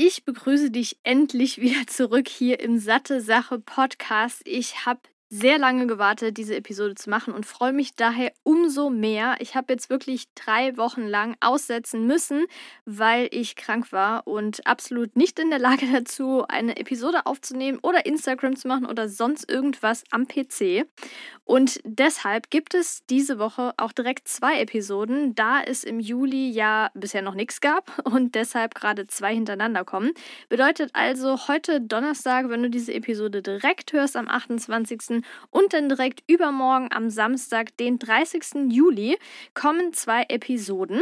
Ich begrüße dich endlich wieder zurück hier im Satte Sache Podcast. Ich habe sehr lange gewartet, diese Episode zu machen und freue mich daher umso mehr. Ich habe jetzt wirklich drei Wochen lang aussetzen müssen, weil ich krank war und absolut nicht in der Lage dazu, eine Episode aufzunehmen oder Instagram zu machen oder sonst irgendwas am PC. Und deshalb gibt es diese Woche auch direkt zwei Episoden, da es im Juli ja bisher noch nichts gab und deshalb gerade zwei hintereinander kommen. Bedeutet also heute Donnerstag, wenn du diese Episode direkt hörst am 28 und dann direkt übermorgen am Samstag, den 30. Juli, kommen zwei Episoden.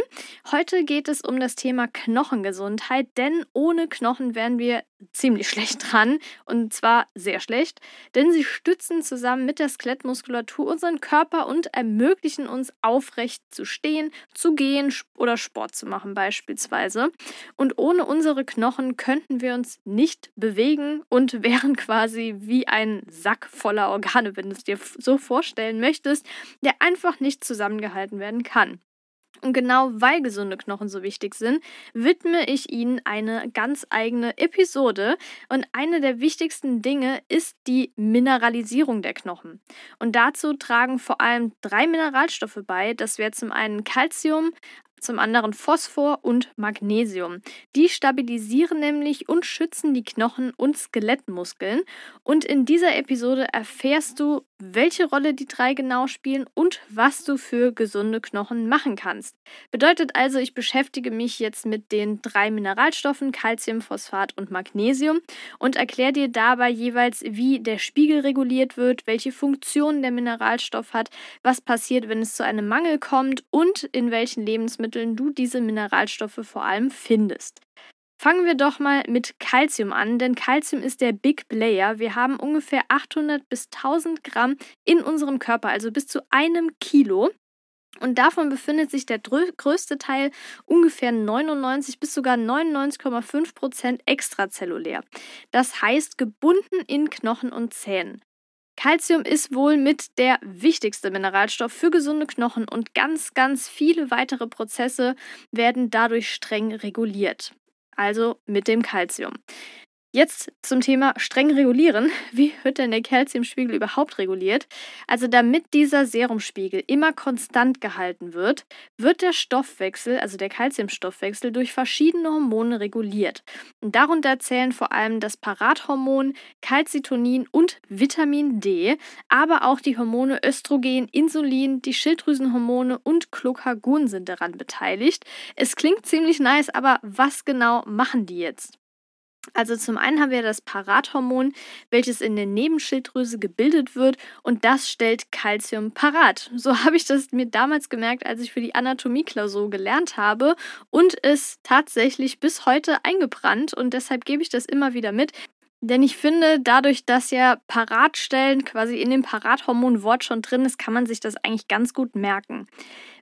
Heute geht es um das Thema Knochengesundheit, denn ohne Knochen wären wir ziemlich schlecht dran und zwar sehr schlecht, denn sie stützen zusammen mit der Skelettmuskulatur unseren Körper und ermöglichen uns aufrecht zu stehen, zu gehen oder Sport zu machen beispielsweise. Und ohne unsere Knochen könnten wir uns nicht bewegen und wären quasi wie ein Sack voller Organe, wenn du es dir so vorstellen möchtest, der einfach nicht zusammengehalten werden kann. Und genau weil gesunde Knochen so wichtig sind, widme ich ihnen eine ganz eigene Episode. Und eine der wichtigsten Dinge ist die Mineralisierung der Knochen. Und dazu tragen vor allem drei Mineralstoffe bei. Das wäre zum einen Calcium, zum anderen Phosphor und Magnesium. Die stabilisieren nämlich und schützen die Knochen und Skelettmuskeln. Und in dieser Episode erfährst du, welche Rolle die drei genau spielen und was du für gesunde Knochen machen kannst. Bedeutet also, ich beschäftige mich jetzt mit den drei Mineralstoffen Calcium, Phosphat und Magnesium und erkläre dir dabei jeweils, wie der Spiegel reguliert wird, welche Funktionen der Mineralstoff hat, was passiert, wenn es zu einem Mangel kommt und in welchen Lebensmitteln du diese Mineralstoffe vor allem findest. Fangen wir doch mal mit Calcium an, denn Calcium ist der Big Player. Wir haben ungefähr 800 bis 1000 Gramm in unserem Körper, also bis zu einem Kilo. Und davon befindet sich der größte Teil, ungefähr 99 bis sogar 99,5 Prozent extrazellulär. Das heißt gebunden in Knochen und Zähnen. Calcium ist wohl mit der wichtigste Mineralstoff für gesunde Knochen und ganz, ganz viele weitere Prozesse werden dadurch streng reguliert also mit dem Calcium. Jetzt zum Thema streng regulieren. Wie wird denn der Calciumspiegel überhaupt reguliert? Also damit dieser Serumspiegel immer konstant gehalten wird, wird der Stoffwechsel, also der Calciumstoffwechsel, durch verschiedene Hormone reguliert. Und darunter zählen vor allem das Parathormon, Calcitonin und Vitamin D, aber auch die Hormone Östrogen, Insulin, die Schilddrüsenhormone und Glucagon sind daran beteiligt. Es klingt ziemlich nice, aber was genau machen die jetzt? Also zum einen haben wir das Parathormon, welches in der Nebenschilddrüse gebildet wird und das stellt Calcium parat. So habe ich das mir damals gemerkt, als ich für die Anatomieklausur gelernt habe und es tatsächlich bis heute eingebrannt und deshalb gebe ich das immer wieder mit. Denn ich finde, dadurch, dass ja Paratstellen quasi in dem Parathormonwort schon drin ist, kann man sich das eigentlich ganz gut merken.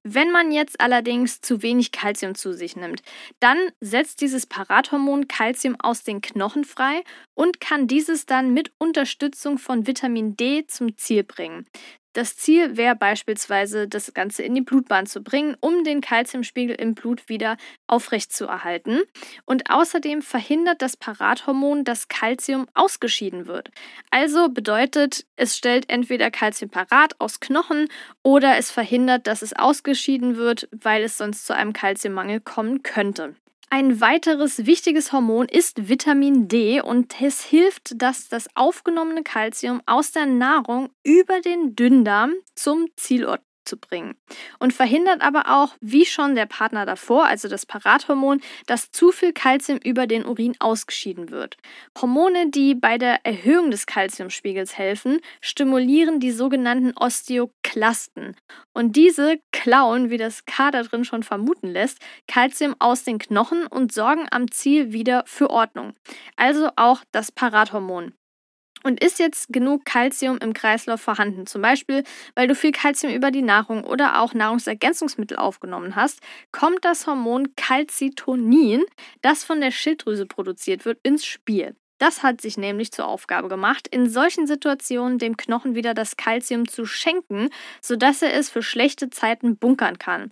Wenn man jetzt allerdings zu wenig Kalzium zu sich nimmt, dann setzt dieses Parathormon Kalzium aus den Knochen frei und kann dieses dann mit Unterstützung von Vitamin D zum Ziel bringen. Das Ziel wäre beispielsweise, das Ganze in die Blutbahn zu bringen, um den Kalziumspiegel im Blut wieder aufrechtzuerhalten. Und außerdem verhindert das Parathormon, dass Kalzium ausgeschieden wird. Also bedeutet, es stellt entweder Kalzium parat aus Knochen oder es verhindert, dass es ausgeschieden wird, weil es sonst zu einem Kalziummangel kommen könnte. Ein weiteres wichtiges Hormon ist Vitamin D und es hilft, dass das aufgenommene Kalzium aus der Nahrung über den Dünndarm zum Zielort zu bringen. Und verhindert aber auch, wie schon der Partner davor, also das Parathormon, dass zu viel Kalzium über den Urin ausgeschieden wird. Hormone, die bei der Erhöhung des Kalziumspiegels helfen, stimulieren die sogenannten Osteoklasten. Und diese klauen, wie das K da drin schon vermuten lässt, Kalzium aus den Knochen und sorgen am Ziel wieder für Ordnung. Also auch das Parathormon. Und ist jetzt genug Kalzium im Kreislauf vorhanden, zum Beispiel weil du viel Kalzium über die Nahrung oder auch Nahrungsergänzungsmittel aufgenommen hast, kommt das Hormon Calcitonin, das von der Schilddrüse produziert wird, ins Spiel. Das hat sich nämlich zur Aufgabe gemacht, in solchen Situationen dem Knochen wieder das Kalzium zu schenken, sodass er es für schlechte Zeiten bunkern kann.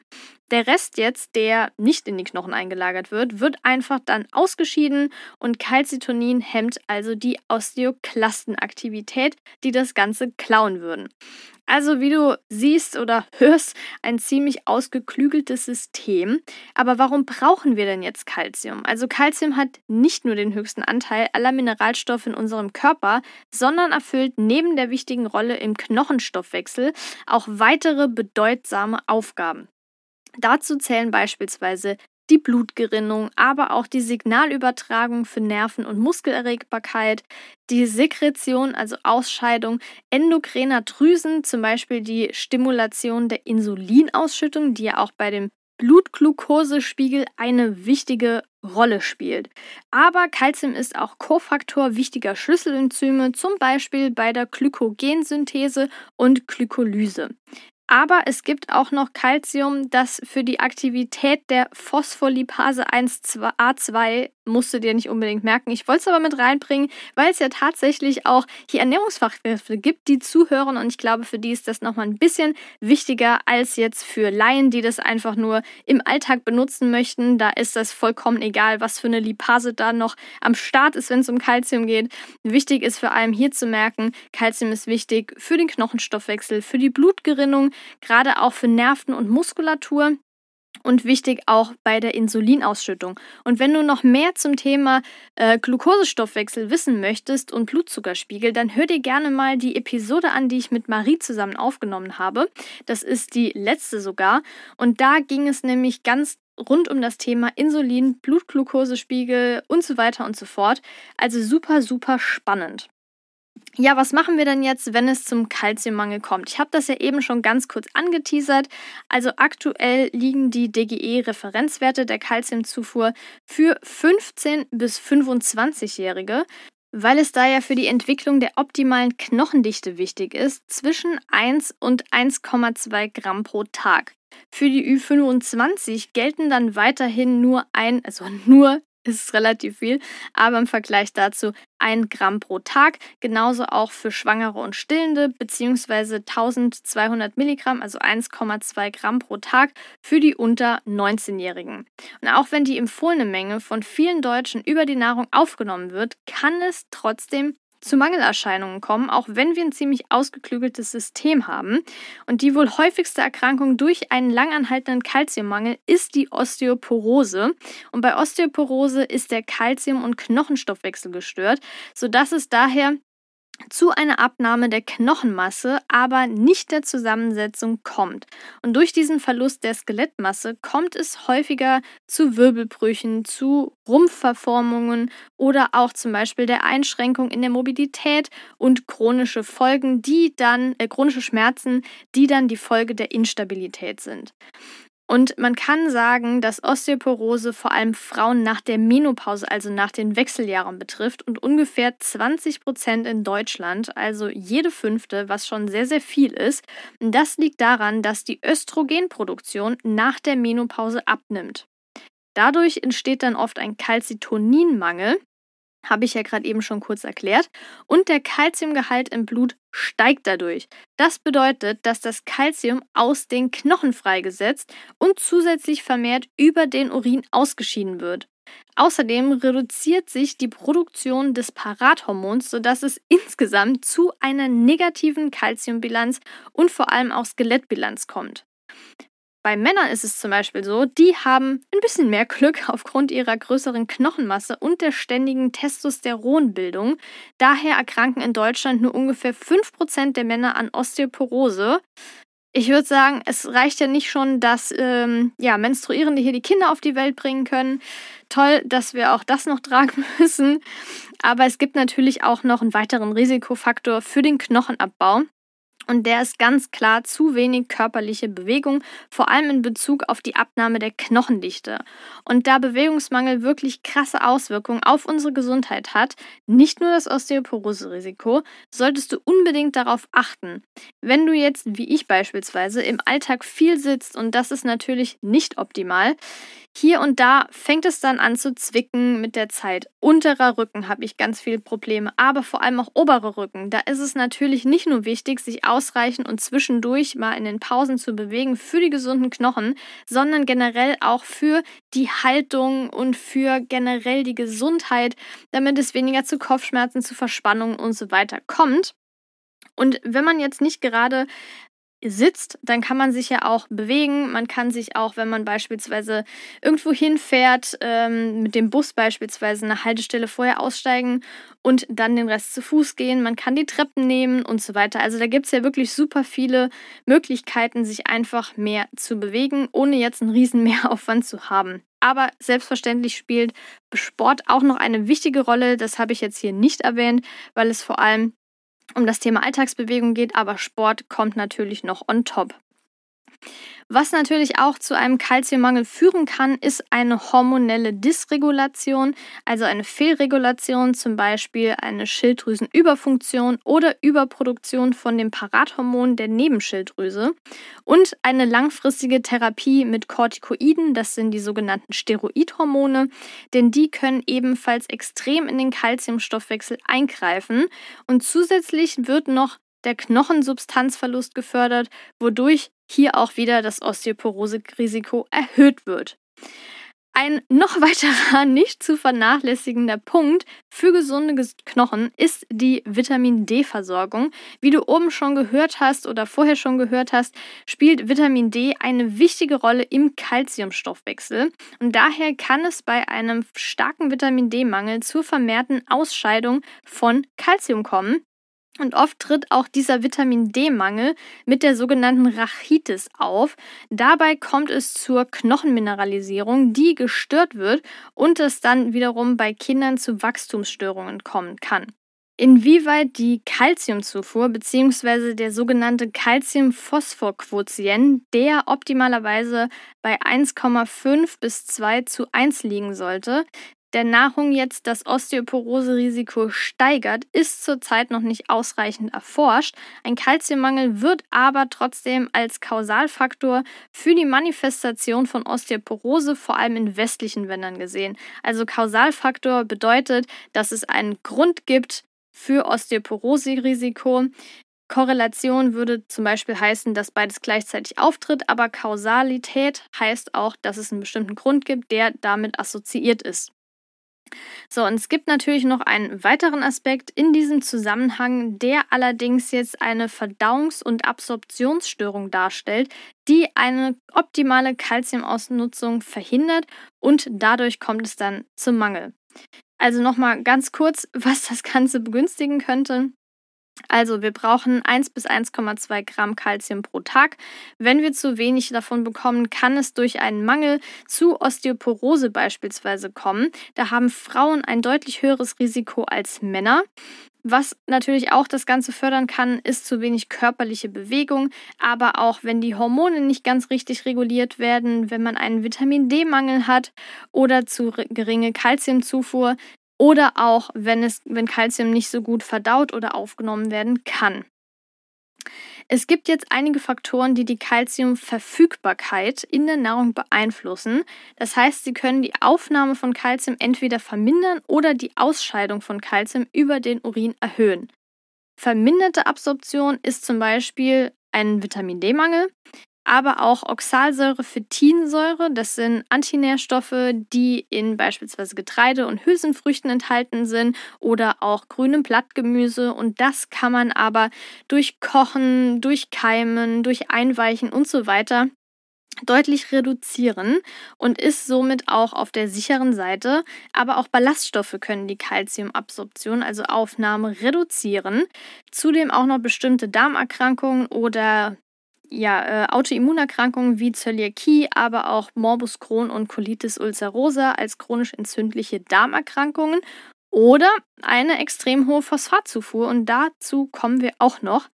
Der Rest jetzt, der nicht in die Knochen eingelagert wird, wird einfach dann ausgeschieden und Calcitonin hemmt also die Osteoklastenaktivität, die das Ganze klauen würden. Also wie du siehst oder hörst, ein ziemlich ausgeklügeltes System. Aber warum brauchen wir denn jetzt Calcium? Also Calcium hat nicht nur den höchsten Anteil aller Mineralstoffe in unserem Körper, sondern erfüllt neben der wichtigen Rolle im Knochenstoffwechsel auch weitere bedeutsame Aufgaben. Dazu zählen beispielsweise die Blutgerinnung, aber auch die Signalübertragung für Nerven- und Muskelerregbarkeit, die Sekretion, also Ausscheidung endokrener Drüsen, zum Beispiel die Stimulation der Insulinausschüttung, die ja auch bei dem Blutglukosespiegel eine wichtige Rolle spielt. Aber Calcium ist auch Kofaktor wichtiger Schlüsselenzyme, zum Beispiel bei der Glykogensynthese und Glykolyse. Aber es gibt auch noch Calcium, das für die Aktivität der Phospholipase 1A2 musst du dir nicht unbedingt merken. Ich wollte es aber mit reinbringen, weil es ja tatsächlich auch hier Ernährungsfachkräfte gibt, die zuhören und ich glaube, für die ist das nochmal ein bisschen wichtiger als jetzt für Laien, die das einfach nur im Alltag benutzen möchten. Da ist das vollkommen egal, was für eine Lipase da noch am Start ist, wenn es um Kalzium geht. Wichtig ist vor allem hier zu merken, Kalzium ist wichtig für den Knochenstoffwechsel, für die Blutgerinnung, gerade auch für Nerven und Muskulatur und wichtig auch bei der Insulinausschüttung. Und wenn du noch mehr zum Thema äh, Glukosestoffwechsel wissen möchtest und Blutzuckerspiegel, dann hör dir gerne mal die Episode an, die ich mit Marie zusammen aufgenommen habe. Das ist die letzte sogar. Und da ging es nämlich ganz rund um das Thema Insulin, Blutglukosespiegel und so weiter und so fort. Also super, super spannend. Ja, was machen wir denn jetzt, wenn es zum Kalziummangel kommt? Ich habe das ja eben schon ganz kurz angeteasert. Also aktuell liegen die DGE-Referenzwerte der Kalziumzufuhr für 15 bis 25-Jährige, weil es da ja für die Entwicklung der optimalen Knochendichte wichtig ist, zwischen 1 und 1,2 Gramm pro Tag. Für die Ü25 gelten dann weiterhin nur ein, also nur ist relativ viel, aber im Vergleich dazu ein Gramm pro Tag. Genauso auch für Schwangere und Stillende, beziehungsweise 1200 Milligramm, also 1,2 Gramm pro Tag für die unter 19-Jährigen. Und auch wenn die empfohlene Menge von vielen Deutschen über die Nahrung aufgenommen wird, kann es trotzdem zu Mangelerscheinungen kommen, auch wenn wir ein ziemlich ausgeklügeltes System haben. Und die wohl häufigste Erkrankung durch einen langanhaltenden Kalziummangel ist die Osteoporose. Und bei Osteoporose ist der Kalzium- und Knochenstoffwechsel gestört, sodass es daher zu einer Abnahme der Knochenmasse, aber nicht der Zusammensetzung kommt. Und durch diesen Verlust der Skelettmasse kommt es häufiger zu Wirbelbrüchen, zu Rumpfverformungen oder auch zum Beispiel der Einschränkung in der Mobilität und chronische Folgen, die dann, äh, chronische Schmerzen, die dann die Folge der Instabilität sind. Und man kann sagen, dass Osteoporose vor allem Frauen nach der Menopause, also nach den Wechseljahren betrifft und ungefähr 20 Prozent in Deutschland, also jede fünfte, was schon sehr, sehr viel ist. Das liegt daran, dass die Östrogenproduktion nach der Menopause abnimmt. Dadurch entsteht dann oft ein Calcitoninmangel, habe ich ja gerade eben schon kurz erklärt. Und der Kalziumgehalt im Blut steigt dadurch. Das bedeutet, dass das Kalzium aus den Knochen freigesetzt und zusätzlich vermehrt über den Urin ausgeschieden wird. Außerdem reduziert sich die Produktion des Parathormons, sodass es insgesamt zu einer negativen Kalziumbilanz und vor allem auch Skelettbilanz kommt. Bei Männern ist es zum Beispiel so, die haben ein bisschen mehr Glück aufgrund ihrer größeren Knochenmasse und der ständigen Testosteronbildung. Daher erkranken in Deutschland nur ungefähr 5% der Männer an Osteoporose. Ich würde sagen, es reicht ja nicht schon, dass ähm, ja, Menstruierende hier die Kinder auf die Welt bringen können. Toll, dass wir auch das noch tragen müssen. Aber es gibt natürlich auch noch einen weiteren Risikofaktor für den Knochenabbau. Und der ist ganz klar zu wenig körperliche Bewegung, vor allem in Bezug auf die Abnahme der Knochendichte. Und da Bewegungsmangel wirklich krasse Auswirkungen auf unsere Gesundheit hat, nicht nur das Osteoporose-Risiko, solltest du unbedingt darauf achten. Wenn du jetzt, wie ich beispielsweise, im Alltag viel sitzt, und das ist natürlich nicht optimal, hier und da fängt es dann an zu zwicken mit der Zeit. Unterer Rücken habe ich ganz viele Probleme, aber vor allem auch obere Rücken. Da ist es natürlich nicht nur wichtig, sich ausreichend und zwischendurch mal in den Pausen zu bewegen für die gesunden Knochen, sondern generell auch für die Haltung und für generell die Gesundheit, damit es weniger zu Kopfschmerzen, zu Verspannungen und so weiter kommt. Und wenn man jetzt nicht gerade sitzt, dann kann man sich ja auch bewegen. Man kann sich auch, wenn man beispielsweise irgendwo hinfährt, ähm, mit dem Bus beispielsweise eine Haltestelle vorher aussteigen und dann den Rest zu Fuß gehen. Man kann die Treppen nehmen und so weiter. Also da gibt es ja wirklich super viele Möglichkeiten, sich einfach mehr zu bewegen, ohne jetzt einen riesen Mehraufwand zu haben. Aber selbstverständlich spielt Sport auch noch eine wichtige Rolle. Das habe ich jetzt hier nicht erwähnt, weil es vor allem um das Thema Alltagsbewegung geht, aber Sport kommt natürlich noch on top. Was natürlich auch zu einem Kalziummangel führen kann, ist eine hormonelle Dysregulation, also eine Fehlregulation, zum Beispiel eine Schilddrüsenüberfunktion oder Überproduktion von dem Parathormon der Nebenschilddrüse. Und eine langfristige Therapie mit Corticoiden, das sind die sogenannten Steroidhormone, denn die können ebenfalls extrem in den Kalziumstoffwechsel eingreifen. Und zusätzlich wird noch der Knochensubstanzverlust gefördert, wodurch hier auch wieder das Osteoporose-Risiko erhöht wird. Ein noch weiterer nicht zu vernachlässigender Punkt für gesunde Knochen ist die Vitamin D-Versorgung. Wie du oben schon gehört hast oder vorher schon gehört hast, spielt Vitamin D eine wichtige Rolle im Kalziumstoffwechsel und daher kann es bei einem starken Vitamin D-Mangel zur vermehrten Ausscheidung von Kalzium kommen. Und oft tritt auch dieser Vitamin D-Mangel mit der sogenannten Rachitis auf. Dabei kommt es zur Knochenmineralisierung, die gestört wird und es dann wiederum bei Kindern zu Wachstumsstörungen kommen kann. Inwieweit die Kalziumzufuhr bzw. der sogenannte Calcium-Phosphor-Quotient, der optimalerweise bei 1,5 bis 2 zu 1 liegen sollte, der Nahrung jetzt das Osteoporose-Risiko steigert, ist zurzeit noch nicht ausreichend erforscht. Ein Kalziummangel wird aber trotzdem als Kausalfaktor für die Manifestation von Osteoporose vor allem in westlichen Ländern gesehen. Also Kausalfaktor bedeutet, dass es einen Grund gibt für Osteoporose-Risiko. Korrelation würde zum Beispiel heißen, dass beides gleichzeitig auftritt, aber Kausalität heißt auch, dass es einen bestimmten Grund gibt, der damit assoziiert ist. So, und es gibt natürlich noch einen weiteren Aspekt in diesem Zusammenhang, der allerdings jetzt eine Verdauungs- und Absorptionsstörung darstellt, die eine optimale Kalziumausnutzung verhindert und dadurch kommt es dann zum Mangel. Also nochmal ganz kurz, was das Ganze begünstigen könnte. Also wir brauchen 1 bis 1,2 Gramm Kalzium pro Tag. Wenn wir zu wenig davon bekommen, kann es durch einen Mangel zu Osteoporose beispielsweise kommen. Da haben Frauen ein deutlich höheres Risiko als Männer. Was natürlich auch das Ganze fördern kann, ist zu wenig körperliche Bewegung, aber auch wenn die Hormone nicht ganz richtig reguliert werden, wenn man einen Vitamin D-Mangel hat oder zu geringe Kalziumzufuhr, oder auch wenn es wenn Calcium nicht so gut verdaut oder aufgenommen werden kann. Es gibt jetzt einige Faktoren, die die Calciumverfügbarkeit in der Nahrung beeinflussen. Das heißt, sie können die Aufnahme von Calcium entweder vermindern oder die Ausscheidung von Calcium über den Urin erhöhen. Verminderte Absorption ist zum Beispiel ein Vitamin D-Mangel aber auch Oxalsäure-Phytinsäure. Das sind Antinährstoffe, die in beispielsweise Getreide und Hülsenfrüchten enthalten sind oder auch grünem Blattgemüse. Und das kann man aber durch Kochen, durch Keimen, durch Einweichen und so weiter deutlich reduzieren und ist somit auch auf der sicheren Seite. Aber auch Ballaststoffe können die Kalziumabsorption, also Aufnahme, reduzieren. Zudem auch noch bestimmte Darmerkrankungen oder ja, äh, Autoimmunerkrankungen wie Zöliakie, aber auch Morbus Crohn und Colitis ulcerosa als chronisch entzündliche Darmerkrankungen oder eine extrem hohe Phosphatzufuhr und dazu kommen wir auch noch.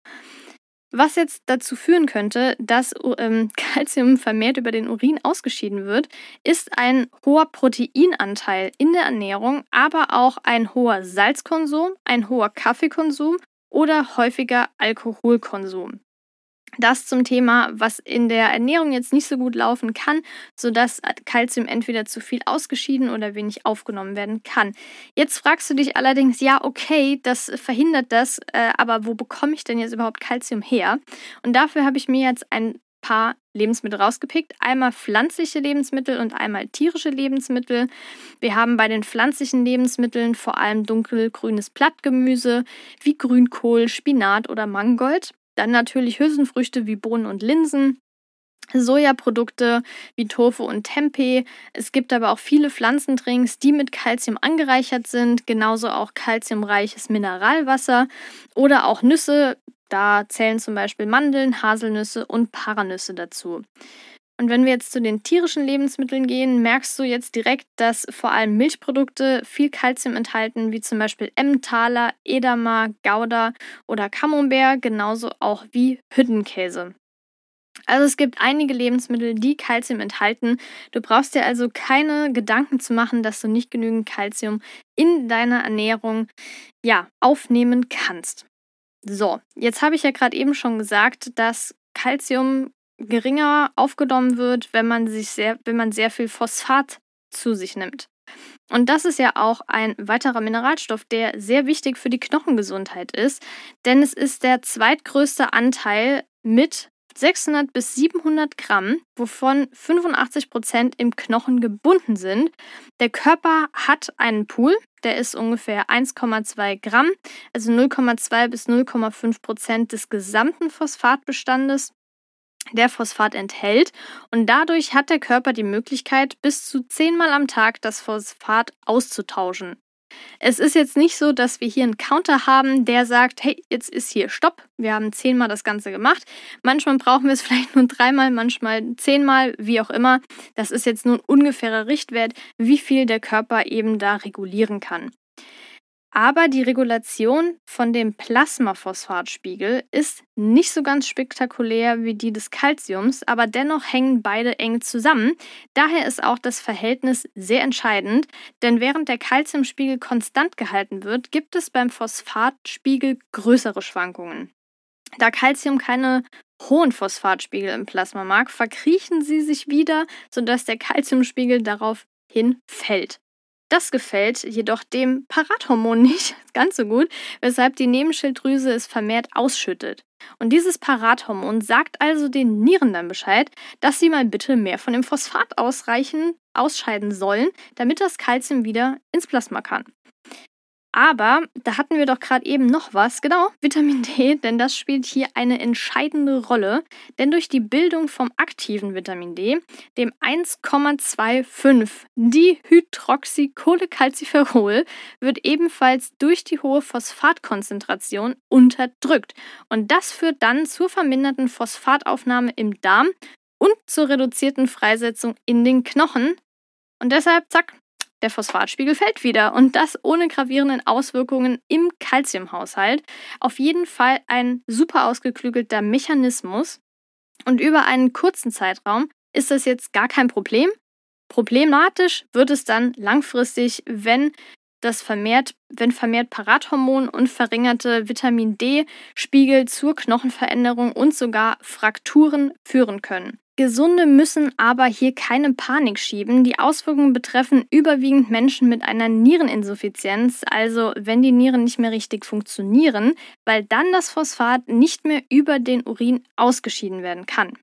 Was jetzt dazu führen könnte, dass ähm, Calcium vermehrt über den Urin ausgeschieden wird, ist ein hoher Proteinanteil in der Ernährung, aber auch ein hoher Salzkonsum, ein hoher Kaffeekonsum oder häufiger Alkoholkonsum. Das zum Thema, was in der Ernährung jetzt nicht so gut laufen kann, sodass Kalzium entweder zu viel ausgeschieden oder wenig aufgenommen werden kann. Jetzt fragst du dich allerdings, ja, okay, das verhindert das, äh, aber wo bekomme ich denn jetzt überhaupt Kalzium her? Und dafür habe ich mir jetzt ein paar Lebensmittel rausgepickt. Einmal pflanzliche Lebensmittel und einmal tierische Lebensmittel. Wir haben bei den pflanzlichen Lebensmitteln vor allem dunkelgrünes Blattgemüse wie Grünkohl, Spinat oder Mangold. Dann natürlich Hülsenfrüchte wie Bohnen und Linsen. Sojaprodukte wie Tofu und Tempeh. Es gibt aber auch viele Pflanzendrinks, die mit Kalzium angereichert sind, genauso auch kalziumreiches Mineralwasser oder auch Nüsse. Da zählen zum Beispiel Mandeln, Haselnüsse und Paranüsse dazu. Und wenn wir jetzt zu den tierischen Lebensmitteln gehen, merkst du jetzt direkt, dass vor allem Milchprodukte viel Kalzium enthalten, wie zum Beispiel Emmentaler, Edamer, Gouda oder Camembert, genauso auch wie Hüttenkäse. Also es gibt einige Lebensmittel, die Kalzium enthalten. Du brauchst dir also keine Gedanken zu machen, dass du nicht genügend Kalzium in deiner Ernährung ja, aufnehmen kannst. So, jetzt habe ich ja gerade eben schon gesagt, dass Kalzium geringer aufgenommen wird, wenn man sich sehr, wenn man sehr viel Phosphat zu sich nimmt. Und das ist ja auch ein weiterer Mineralstoff, der sehr wichtig für die Knochengesundheit ist, denn es ist der zweitgrößte Anteil mit 600 bis 700 Gramm, wovon 85 Prozent im Knochen gebunden sind. Der Körper hat einen Pool, der ist ungefähr 1,2 Gramm, also 0,2 bis 0,5 Prozent des gesamten Phosphatbestandes der Phosphat enthält und dadurch hat der Körper die Möglichkeit, bis zu zehnmal am Tag das Phosphat auszutauschen. Es ist jetzt nicht so, dass wir hier einen Counter haben, der sagt, hey, jetzt ist hier Stopp, wir haben zehnmal das Ganze gemacht. Manchmal brauchen wir es vielleicht nur dreimal, manchmal zehnmal, wie auch immer. Das ist jetzt nur ein ungefährer Richtwert, wie viel der Körper eben da regulieren kann. Aber die Regulation von dem Plasmaphosphatspiegel ist nicht so ganz spektakulär wie die des Calciums, aber dennoch hängen beide eng zusammen. Daher ist auch das Verhältnis sehr entscheidend, denn während der Calciumspiegel konstant gehalten wird, gibt es beim Phosphatspiegel größere Schwankungen. Da Calcium keine hohen Phosphatspiegel im Plasma mag, verkriechen sie sich wieder, sodass der Calciumspiegel daraufhin fällt. Das gefällt jedoch dem Parathormon nicht ganz so gut, weshalb die Nebenschilddrüse es vermehrt ausschüttet. Und dieses Parathormon sagt also den Nieren dann Bescheid, dass sie mal bitte mehr von dem Phosphat ausreichen, ausscheiden sollen, damit das Kalzium wieder ins Plasma kann. Aber da hatten wir doch gerade eben noch was, genau, Vitamin D, denn das spielt hier eine entscheidende Rolle. Denn durch die Bildung vom aktiven Vitamin D, dem 1,25 Dihydroxycholecalciferol, wird ebenfalls durch die hohe Phosphatkonzentration unterdrückt. Und das führt dann zur verminderten Phosphataufnahme im Darm und zur reduzierten Freisetzung in den Knochen. Und deshalb, zack, der Phosphatspiegel fällt wieder und das ohne gravierenden Auswirkungen im Kalziumhaushalt. Auf jeden Fall ein super ausgeklügelter Mechanismus und über einen kurzen Zeitraum ist das jetzt gar kein Problem. Problematisch wird es dann langfristig, wenn das vermehrt, wenn vermehrt Parathormon und verringerte Vitamin D-Spiegel zur Knochenveränderung und sogar Frakturen führen können. Gesunde müssen aber hier keine Panik schieben. Die Auswirkungen betreffen überwiegend Menschen mit einer Niereninsuffizienz, also wenn die Nieren nicht mehr richtig funktionieren, weil dann das Phosphat nicht mehr über den Urin ausgeschieden werden kann.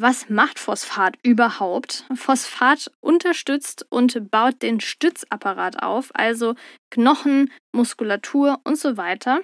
Was macht Phosphat überhaupt? Phosphat unterstützt und baut den Stützapparat auf, also Knochen, Muskulatur und so weiter.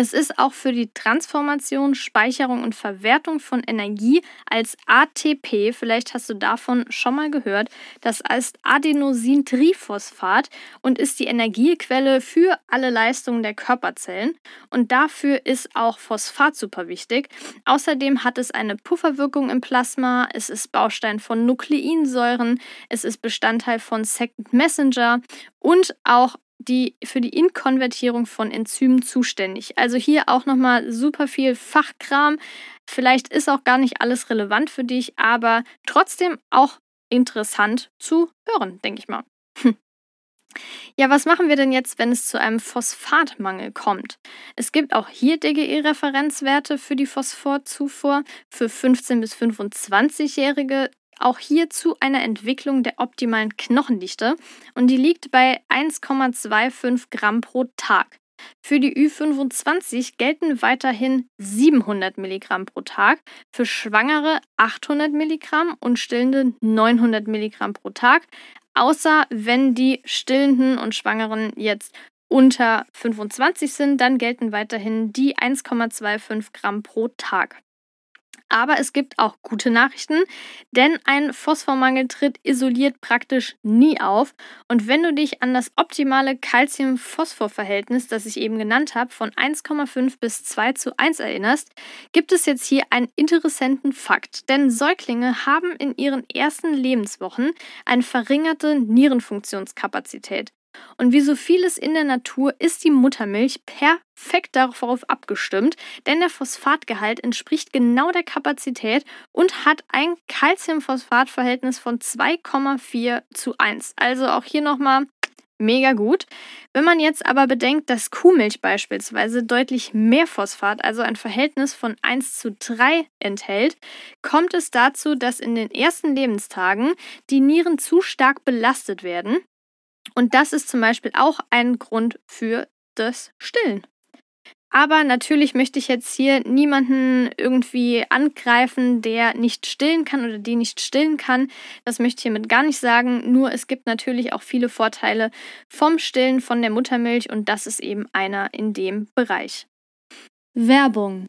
Es ist auch für die Transformation, Speicherung und Verwertung von Energie als ATP, vielleicht hast du davon schon mal gehört, das heißt Adenosintriphosphat und ist die Energiequelle für alle Leistungen der Körperzellen. Und dafür ist auch Phosphat super wichtig. Außerdem hat es eine Pufferwirkung im Plasma, es ist Baustein von Nukleinsäuren, es ist Bestandteil von Second Messenger und auch die, für die Inkonvertierung von Enzymen zuständig. Also hier auch nochmal super viel Fachkram. Vielleicht ist auch gar nicht alles relevant für dich, aber trotzdem auch interessant zu hören, denke ich mal. Hm. Ja, was machen wir denn jetzt, wenn es zu einem Phosphatmangel kommt? Es gibt auch hier DGE-Referenzwerte für die Phosphorzufuhr für 15- bis 25-Jährige auch hier zu einer Entwicklung der optimalen Knochendichte und die liegt bei 1,25 Gramm pro Tag. Für die Ü25 gelten weiterhin 700 Milligramm pro Tag, für Schwangere 800 Milligramm und Stillende 900 Milligramm pro Tag, außer wenn die Stillenden und Schwangeren jetzt unter 25 sind, dann gelten weiterhin die 1,25 Gramm pro Tag. Aber es gibt auch gute Nachrichten, denn ein Phosphormangel tritt isoliert praktisch nie auf. Und wenn du dich an das optimale Calcium-Phosphor-Verhältnis, das ich eben genannt habe, von 1,5 bis 2 zu 1 erinnerst, gibt es jetzt hier einen interessanten Fakt. Denn Säuglinge haben in ihren ersten Lebenswochen eine verringerte Nierenfunktionskapazität. Und wie so vieles in der Natur ist die Muttermilch perfekt darauf abgestimmt, denn der Phosphatgehalt entspricht genau der Kapazität und hat ein Calcium-Phosphat-Verhältnis von 2,4 zu 1. Also auch hier nochmal mega gut. Wenn man jetzt aber bedenkt, dass Kuhmilch beispielsweise deutlich mehr Phosphat, also ein Verhältnis von 1 zu 3 enthält, kommt es dazu, dass in den ersten Lebenstagen die Nieren zu stark belastet werden und das ist zum Beispiel auch ein Grund für das Stillen. Aber natürlich möchte ich jetzt hier niemanden irgendwie angreifen, der nicht stillen kann oder die nicht stillen kann. Das möchte ich hiermit gar nicht sagen. Nur es gibt natürlich auch viele Vorteile vom Stillen von der Muttermilch und das ist eben einer in dem Bereich. Werbung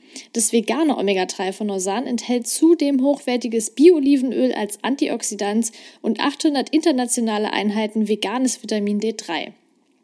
Das vegane Omega-3 von Norsan enthält zudem hochwertiges Bio-Olivenöl als Antioxidant und 800 internationale Einheiten veganes Vitamin D3.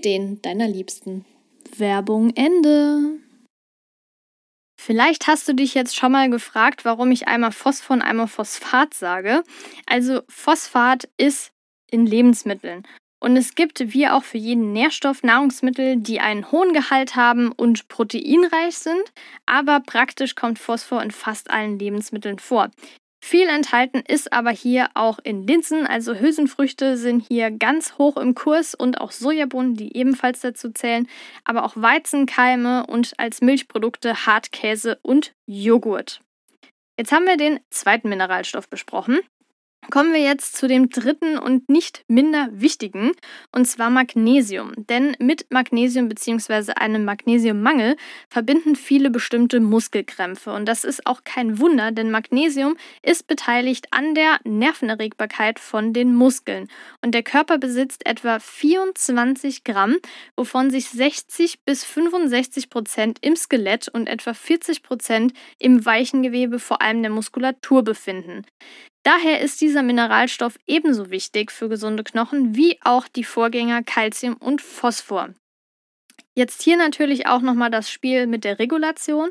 den deiner Liebsten. Werbung Ende. Vielleicht hast du dich jetzt schon mal gefragt, warum ich einmal Phosphor und einmal Phosphat sage. Also Phosphat ist in Lebensmitteln. Und es gibt, wie auch für jeden Nährstoff, Nahrungsmittel, die einen hohen Gehalt haben und proteinreich sind, aber praktisch kommt Phosphor in fast allen Lebensmitteln vor. Viel enthalten ist aber hier auch in Linsen, also Hülsenfrüchte sind hier ganz hoch im Kurs und auch Sojabohnen, die ebenfalls dazu zählen, aber auch Weizenkeime und als Milchprodukte Hartkäse und Joghurt. Jetzt haben wir den zweiten Mineralstoff besprochen. Kommen wir jetzt zu dem dritten und nicht minder wichtigen, und zwar Magnesium. Denn mit Magnesium bzw. einem Magnesiummangel verbinden viele bestimmte Muskelkrämpfe. Und das ist auch kein Wunder, denn Magnesium ist beteiligt an der Nervenerregbarkeit von den Muskeln. Und der Körper besitzt etwa 24 Gramm, wovon sich 60 bis 65 Prozent im Skelett und etwa 40 Prozent im weichen Gewebe, vor allem der Muskulatur, befinden. Daher ist dieser Mineralstoff ebenso wichtig für gesunde Knochen wie auch die Vorgänger Calcium und Phosphor. Jetzt hier natürlich auch nochmal das Spiel mit der Regulation.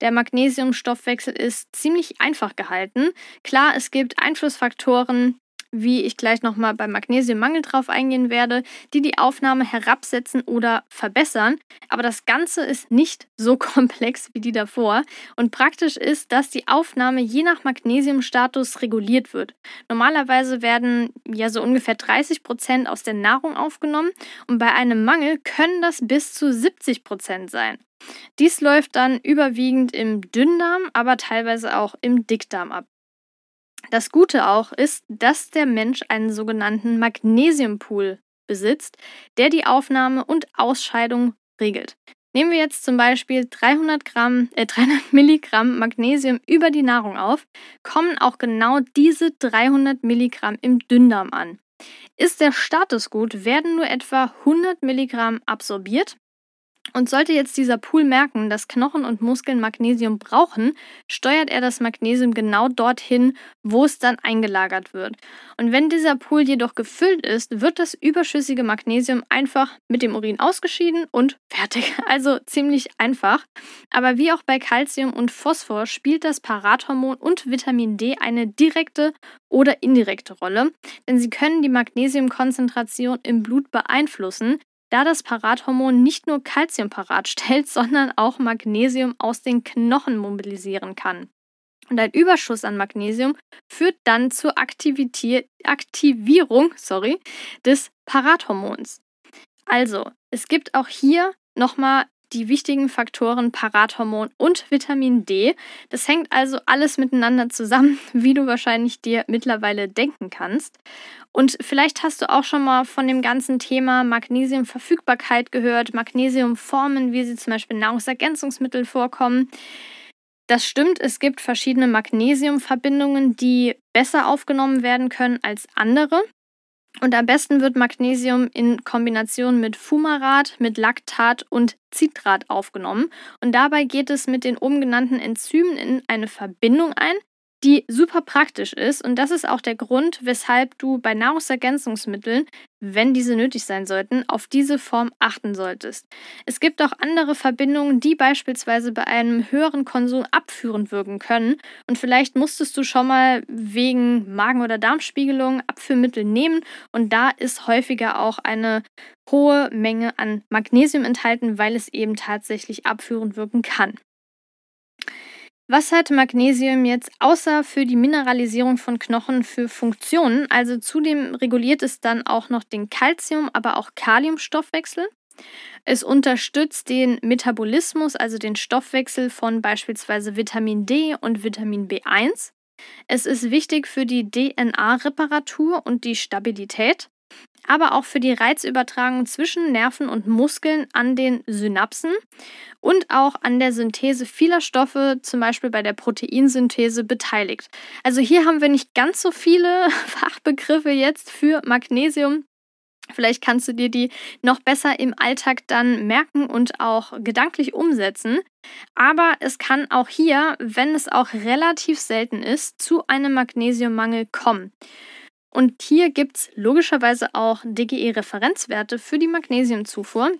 Der Magnesiumstoffwechsel ist ziemlich einfach gehalten. Klar, es gibt Einflussfaktoren, wie ich gleich nochmal beim Magnesiummangel drauf eingehen werde, die die Aufnahme herabsetzen oder verbessern. Aber das Ganze ist nicht so komplex wie die davor. Und praktisch ist, dass die Aufnahme je nach Magnesiumstatus reguliert wird. Normalerweise werden ja so ungefähr 30 Prozent aus der Nahrung aufgenommen und bei einem Mangel können das bis zu 70 Prozent sein. Dies läuft dann überwiegend im Dünndarm, aber teilweise auch im Dickdarm ab. Das Gute auch ist, dass der Mensch einen sogenannten Magnesiumpool besitzt, der die Aufnahme und Ausscheidung regelt. Nehmen wir jetzt zum Beispiel 300, Gramm, äh, 300 Milligramm Magnesium über die Nahrung auf, kommen auch genau diese 300 Milligramm im Dünndarm an. Ist der Status gut, werden nur etwa 100 Milligramm absorbiert und sollte jetzt dieser Pool merken, dass Knochen und Muskeln Magnesium brauchen, steuert er das Magnesium genau dorthin, wo es dann eingelagert wird. Und wenn dieser Pool jedoch gefüllt ist, wird das überschüssige Magnesium einfach mit dem Urin ausgeschieden und fertig. Also ziemlich einfach. Aber wie auch bei Calcium und Phosphor spielt das Parathormon und Vitamin D eine direkte oder indirekte Rolle, denn sie können die Magnesiumkonzentration im Blut beeinflussen, da das Parathormon nicht nur Calcium parat stellt, sondern auch Magnesium aus den Knochen mobilisieren kann. Und ein Überschuss an Magnesium führt dann zur Aktivierung sorry, des Parathormons. Also, es gibt auch hier nochmal die wichtigen Faktoren Parathormon und Vitamin D. Das hängt also alles miteinander zusammen, wie du wahrscheinlich dir mittlerweile denken kannst. Und vielleicht hast du auch schon mal von dem ganzen Thema Magnesiumverfügbarkeit gehört, Magnesiumformen, wie sie zum Beispiel in Nahrungsergänzungsmitteln vorkommen. Das stimmt, es gibt verschiedene Magnesiumverbindungen, die besser aufgenommen werden können als andere. Und am besten wird Magnesium in Kombination mit Fumarat, mit Laktat und Citrat aufgenommen. Und dabei geht es mit den oben genannten Enzymen in eine Verbindung ein, die super praktisch ist. Und das ist auch der Grund, weshalb du bei Nahrungsergänzungsmitteln, wenn diese nötig sein sollten, auf diese Form achten solltest. Es gibt auch andere Verbindungen, die beispielsweise bei einem höheren Konsum abführend wirken können. Und vielleicht musstest du schon mal wegen Magen- oder Darmspiegelung Abführmittel nehmen. Und da ist häufiger auch eine hohe Menge an Magnesium enthalten, weil es eben tatsächlich abführend wirken kann. Was hat Magnesium jetzt außer für die Mineralisierung von Knochen für Funktionen? Also zudem reguliert es dann auch noch den Calcium, aber auch Kaliumstoffwechsel. Es unterstützt den Metabolismus, also den Stoffwechsel von beispielsweise Vitamin D und Vitamin B1. Es ist wichtig für die DNA-Reparatur und die Stabilität aber auch für die Reizübertragung zwischen Nerven und Muskeln an den Synapsen und auch an der Synthese vieler Stoffe, zum Beispiel bei der Proteinsynthese, beteiligt. Also hier haben wir nicht ganz so viele Fachbegriffe jetzt für Magnesium. Vielleicht kannst du dir die noch besser im Alltag dann merken und auch gedanklich umsetzen. Aber es kann auch hier, wenn es auch relativ selten ist, zu einem Magnesiummangel kommen. Und hier gibt es logischerweise auch DGE-Referenzwerte für die Magnesiumzufuhr,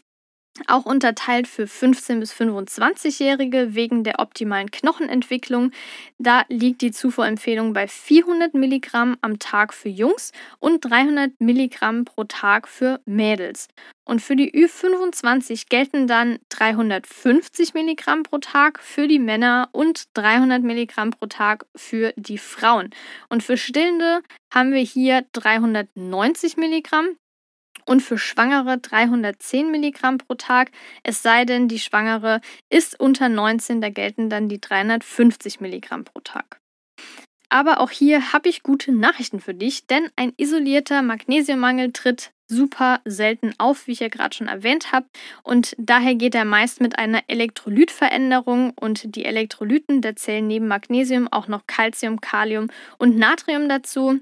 auch unterteilt für 15- bis 25-Jährige wegen der optimalen Knochenentwicklung. Da liegt die Zufuhrempfehlung bei 400 Milligramm am Tag für Jungs und 300 Milligramm pro Tag für Mädels. Und für die Ü25 gelten dann 350 Milligramm pro Tag für die Männer und 300 Milligramm pro Tag für die Frauen. Und für Stillende haben wir hier 390 Milligramm und für Schwangere 310 Milligramm pro Tag, es sei denn, die Schwangere ist unter 19, da gelten dann die 350 Milligramm pro Tag. Aber auch hier habe ich gute Nachrichten für dich, denn ein isolierter Magnesiummangel tritt super selten auf, wie ich ja gerade schon erwähnt habe. Und daher geht er meist mit einer Elektrolytveränderung und die Elektrolyten, da zählen neben Magnesium auch noch Calcium, Kalium und Natrium dazu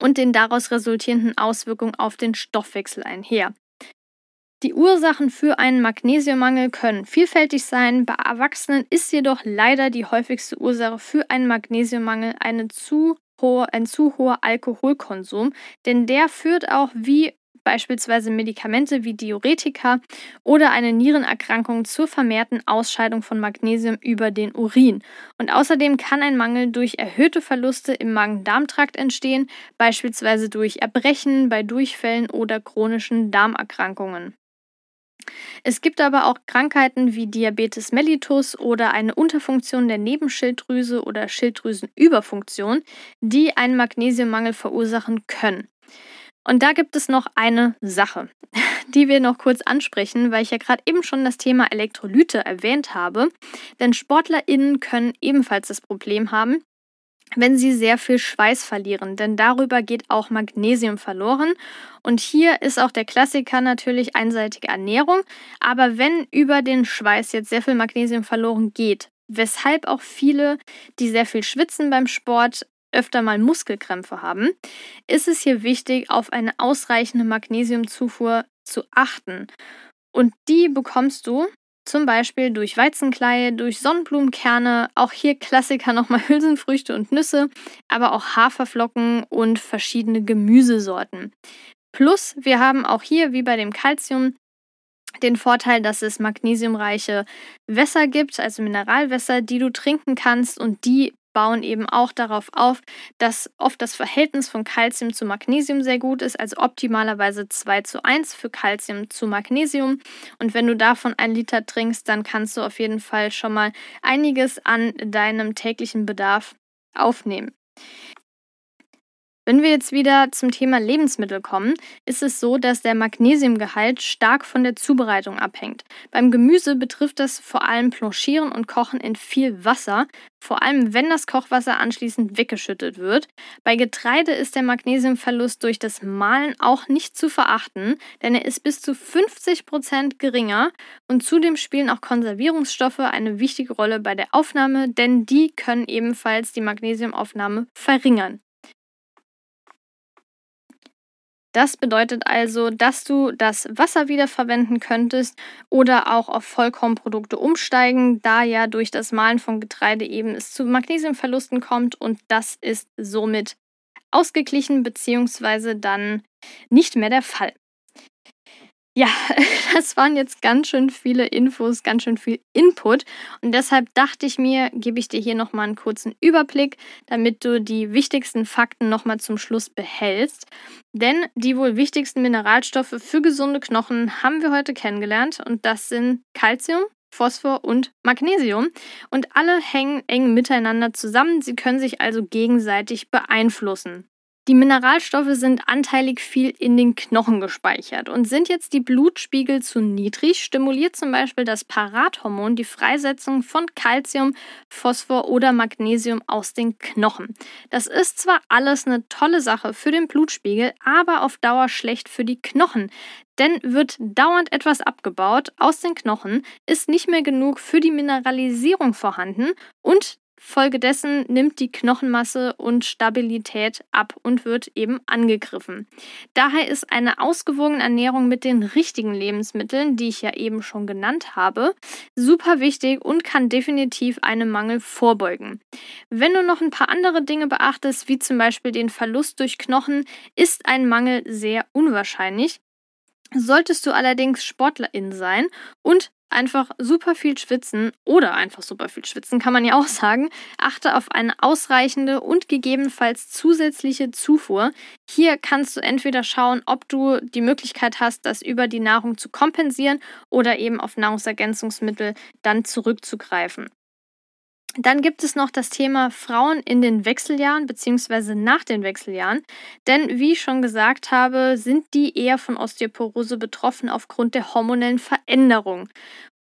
und den daraus resultierenden Auswirkungen auf den Stoffwechsel einher. Die Ursachen für einen Magnesiummangel können vielfältig sein. Bei Erwachsenen ist jedoch leider die häufigste Ursache für einen Magnesiummangel eine zu hohe, ein zu hoher Alkoholkonsum, denn der führt auch wie beispielsweise Medikamente wie Diuretika oder eine Nierenerkrankung zur vermehrten Ausscheidung von Magnesium über den Urin. Und außerdem kann ein Mangel durch erhöhte Verluste im Magen-Darm-Trakt entstehen, beispielsweise durch Erbrechen, bei Durchfällen oder chronischen Darmerkrankungen. Es gibt aber auch Krankheiten wie Diabetes mellitus oder eine Unterfunktion der Nebenschilddrüse oder Schilddrüsenüberfunktion, die einen Magnesiummangel verursachen können. Und da gibt es noch eine Sache, die wir noch kurz ansprechen, weil ich ja gerade eben schon das Thema Elektrolyte erwähnt habe. Denn SportlerInnen können ebenfalls das Problem haben, wenn sie sehr viel Schweiß verlieren, denn darüber geht auch Magnesium verloren. Und hier ist auch der Klassiker natürlich einseitige Ernährung. Aber wenn über den Schweiß jetzt sehr viel Magnesium verloren geht, weshalb auch viele, die sehr viel schwitzen beim Sport, öfter mal Muskelkrämpfe haben, ist es hier wichtig, auf eine ausreichende Magnesiumzufuhr zu achten. Und die bekommst du zum Beispiel durch Weizenkleie, durch Sonnenblumenkerne, auch hier Klassiker nochmal Hülsenfrüchte und Nüsse, aber auch Haferflocken und verschiedene Gemüsesorten. Plus, wir haben auch hier, wie bei dem Calcium, den Vorteil, dass es magnesiumreiche Wässer gibt, also Mineralwässer, die du trinken kannst und die bauen eben auch darauf auf, dass oft das Verhältnis von Calcium zu Magnesium sehr gut ist, also optimalerweise 2 zu 1 für Calcium zu Magnesium. Und wenn du davon ein Liter trinkst, dann kannst du auf jeden Fall schon mal einiges an deinem täglichen Bedarf aufnehmen. Wenn wir jetzt wieder zum Thema Lebensmittel kommen, ist es so, dass der Magnesiumgehalt stark von der Zubereitung abhängt. Beim Gemüse betrifft das vor allem Planchieren und Kochen in viel Wasser, vor allem wenn das Kochwasser anschließend weggeschüttet wird. Bei Getreide ist der Magnesiumverlust durch das Mahlen auch nicht zu verachten, denn er ist bis zu 50 Prozent geringer und zudem spielen auch Konservierungsstoffe eine wichtige Rolle bei der Aufnahme, denn die können ebenfalls die Magnesiumaufnahme verringern. Das bedeutet also, dass du das Wasser wiederverwenden könntest oder auch auf Vollkornprodukte umsteigen, da ja durch das Mahlen von Getreide eben es zu Magnesiumverlusten kommt und das ist somit ausgeglichen bzw. dann nicht mehr der Fall. Ja, das waren jetzt ganz schön viele Infos, ganz schön viel Input. Und deshalb dachte ich mir, gebe ich dir hier nochmal einen kurzen Überblick, damit du die wichtigsten Fakten nochmal zum Schluss behältst. Denn die wohl wichtigsten Mineralstoffe für gesunde Knochen haben wir heute kennengelernt. Und das sind Calcium, Phosphor und Magnesium. Und alle hängen eng miteinander zusammen. Sie können sich also gegenseitig beeinflussen. Die Mineralstoffe sind anteilig viel in den Knochen gespeichert und sind jetzt die Blutspiegel zu niedrig, stimuliert zum Beispiel das Parathormon die Freisetzung von Calcium, Phosphor oder Magnesium aus den Knochen. Das ist zwar alles eine tolle Sache für den Blutspiegel, aber auf Dauer schlecht für die Knochen. Denn wird dauernd etwas abgebaut aus den Knochen, ist nicht mehr genug für die Mineralisierung vorhanden und Folgedessen nimmt die Knochenmasse und Stabilität ab und wird eben angegriffen. Daher ist eine ausgewogene Ernährung mit den richtigen Lebensmitteln, die ich ja eben schon genannt habe, super wichtig und kann definitiv einem Mangel vorbeugen. Wenn du noch ein paar andere Dinge beachtest, wie zum Beispiel den Verlust durch Knochen, ist ein Mangel sehr unwahrscheinlich. Solltest du allerdings Sportlerin sein und einfach super viel schwitzen oder einfach super viel schwitzen, kann man ja auch sagen. Achte auf eine ausreichende und gegebenenfalls zusätzliche Zufuhr. Hier kannst du entweder schauen, ob du die Möglichkeit hast, das über die Nahrung zu kompensieren oder eben auf Nahrungsergänzungsmittel dann zurückzugreifen. Dann gibt es noch das Thema Frauen in den Wechseljahren bzw. nach den Wechseljahren. Denn wie ich schon gesagt habe, sind die eher von Osteoporose betroffen aufgrund der hormonellen Veränderung.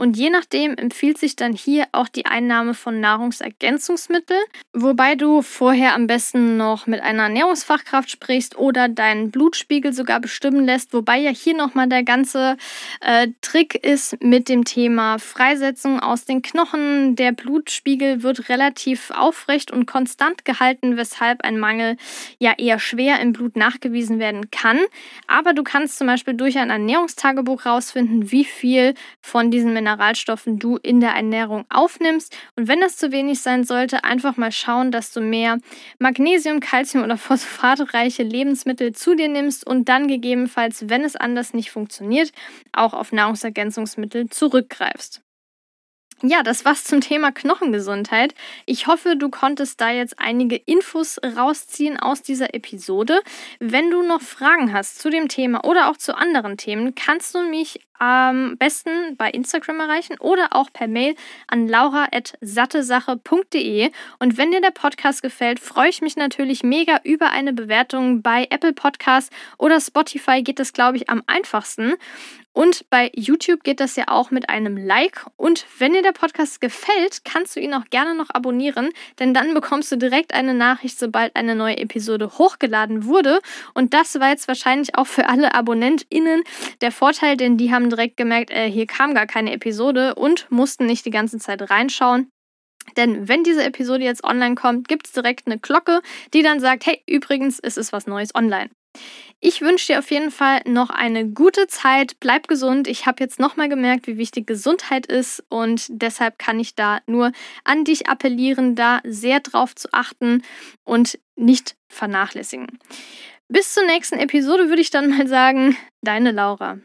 Und je nachdem empfiehlt sich dann hier auch die Einnahme von Nahrungsergänzungsmitteln, wobei du vorher am besten noch mit einer Ernährungsfachkraft sprichst oder deinen Blutspiegel sogar bestimmen lässt, wobei ja hier nochmal der ganze äh, Trick ist mit dem Thema Freisetzung aus den Knochen. Der Blutspiegel wird relativ aufrecht und konstant gehalten, weshalb ein Mangel ja eher schwer im Blut nachgewiesen werden kann. Aber du kannst zum Beispiel durch ein Ernährungstagebuch rausfinden, wie viel von diesen Mineralien Mineralstoffen du in der Ernährung aufnimmst. Und wenn das zu wenig sein sollte, einfach mal schauen, dass du mehr Magnesium, Calcium oder phosphatreiche Lebensmittel zu dir nimmst und dann gegebenenfalls, wenn es anders nicht funktioniert, auch auf Nahrungsergänzungsmittel zurückgreifst. Ja, das war's zum Thema Knochengesundheit. Ich hoffe, du konntest da jetzt einige Infos rausziehen aus dieser Episode. Wenn du noch Fragen hast zu dem Thema oder auch zu anderen Themen, kannst du mich am besten bei Instagram erreichen oder auch per Mail an laura.sattesache.de. Und wenn dir der Podcast gefällt, freue ich mich natürlich mega über eine Bewertung bei Apple Podcasts oder Spotify geht das, glaube ich, am einfachsten. Und bei YouTube geht das ja auch mit einem Like. Und wenn dir der Podcast gefällt, kannst du ihn auch gerne noch abonnieren, denn dann bekommst du direkt eine Nachricht, sobald eine neue Episode hochgeladen wurde. Und das war jetzt wahrscheinlich auch für alle AbonnentInnen der Vorteil, denn die haben direkt gemerkt, äh, hier kam gar keine Episode und mussten nicht die ganze Zeit reinschauen. Denn wenn diese Episode jetzt online kommt, gibt es direkt eine Glocke, die dann sagt, hey, übrigens, es ist was Neues online. Ich wünsche dir auf jeden Fall noch eine gute Zeit. Bleib gesund. Ich habe jetzt nochmal gemerkt, wie wichtig Gesundheit ist und deshalb kann ich da nur an dich appellieren, da sehr drauf zu achten und nicht vernachlässigen. Bis zur nächsten Episode würde ich dann mal sagen, deine Laura.